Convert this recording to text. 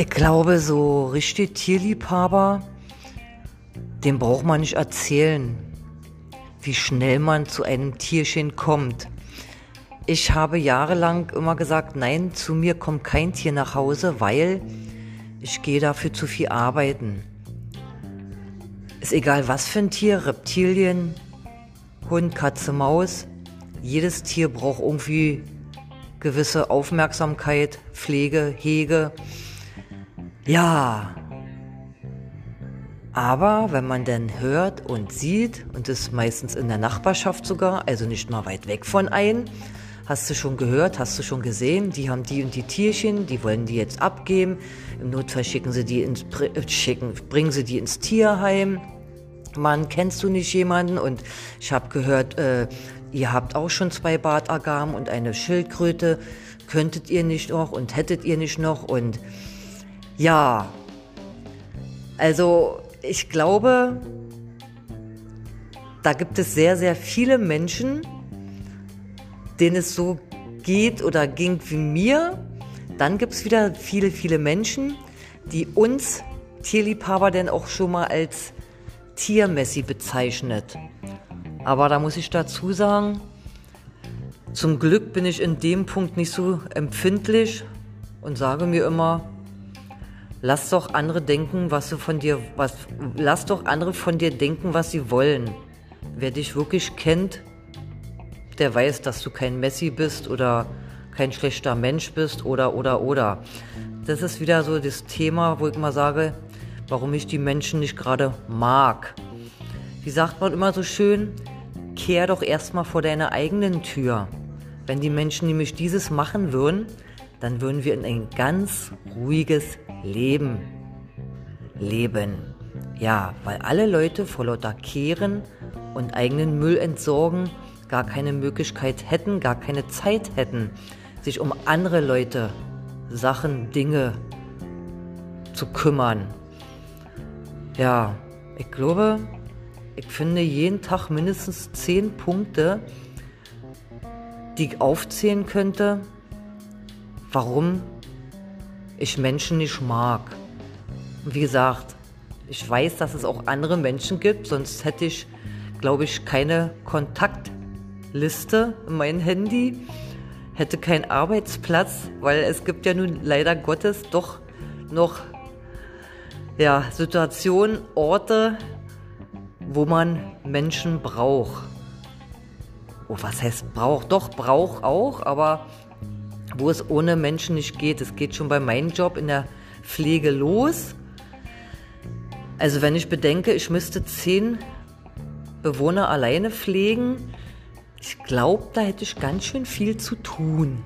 Ich glaube, so richtig Tierliebhaber, dem braucht man nicht erzählen, wie schnell man zu einem Tierchen kommt. Ich habe jahrelang immer gesagt, nein, zu mir kommt kein Tier nach Hause, weil ich gehe dafür zu viel arbeiten. Ist egal was für ein Tier, Reptilien, Hund, Katze, Maus. Jedes Tier braucht irgendwie gewisse Aufmerksamkeit, Pflege, Hege. Ja. Aber wenn man dann hört und sieht, und das meistens in der Nachbarschaft sogar, also nicht mal weit weg von einem, hast du schon gehört, hast du schon gesehen, die haben die und die Tierchen, die wollen die jetzt abgeben. Im Notfall schicken sie die ins, äh, schicken, bringen sie die ins Tierheim. Mann, kennst du nicht jemanden? Und ich habe gehört, äh, ihr habt auch schon zwei Bartagamen und eine Schildkröte. Könntet ihr nicht noch und hättet ihr nicht noch? Und ja, also ich glaube, da gibt es sehr, sehr viele Menschen, denen es so geht oder ging wie mir. Dann gibt es wieder viele, viele Menschen, die uns Tierliebhaber denn auch schon mal als Tiermessi bezeichnet. Aber da muss ich dazu sagen, zum Glück bin ich in dem Punkt nicht so empfindlich und sage mir immer, Lass doch andere denken, was sie von dir, was, lass doch andere von dir denken, was sie wollen. Wer dich wirklich kennt, der weiß, dass du kein Messi bist oder kein schlechter Mensch bist oder, oder, oder. Das ist wieder so das Thema, wo ich mal sage, warum ich die Menschen nicht gerade mag. Wie sagt man immer so schön, kehr doch erstmal vor deiner eigenen Tür. Wenn die Menschen nämlich dieses machen würden, dann würden wir in ein ganz ruhiges Leben leben. Ja, weil alle Leute vor lauter Kehren und eigenen Müll entsorgen gar keine Möglichkeit hätten, gar keine Zeit hätten, sich um andere Leute, Sachen, Dinge zu kümmern. Ja, ich glaube, ich finde jeden Tag mindestens zehn Punkte, die ich aufzählen könnte, warum ich Menschen nicht mag. Und wie gesagt, ich weiß, dass es auch andere Menschen gibt, sonst hätte ich, glaube ich, keine Kontaktliste in meinem Handy, hätte keinen Arbeitsplatz, weil es gibt ja nun leider Gottes doch noch ja, Situationen, Orte, wo man Menschen braucht. Oh, was heißt braucht? Doch, braucht auch, aber wo es ohne Menschen nicht geht. Es geht schon bei meinem Job in der Pflege los. Also wenn ich bedenke, ich müsste zehn Bewohner alleine pflegen, ich glaube, da hätte ich ganz schön viel zu tun.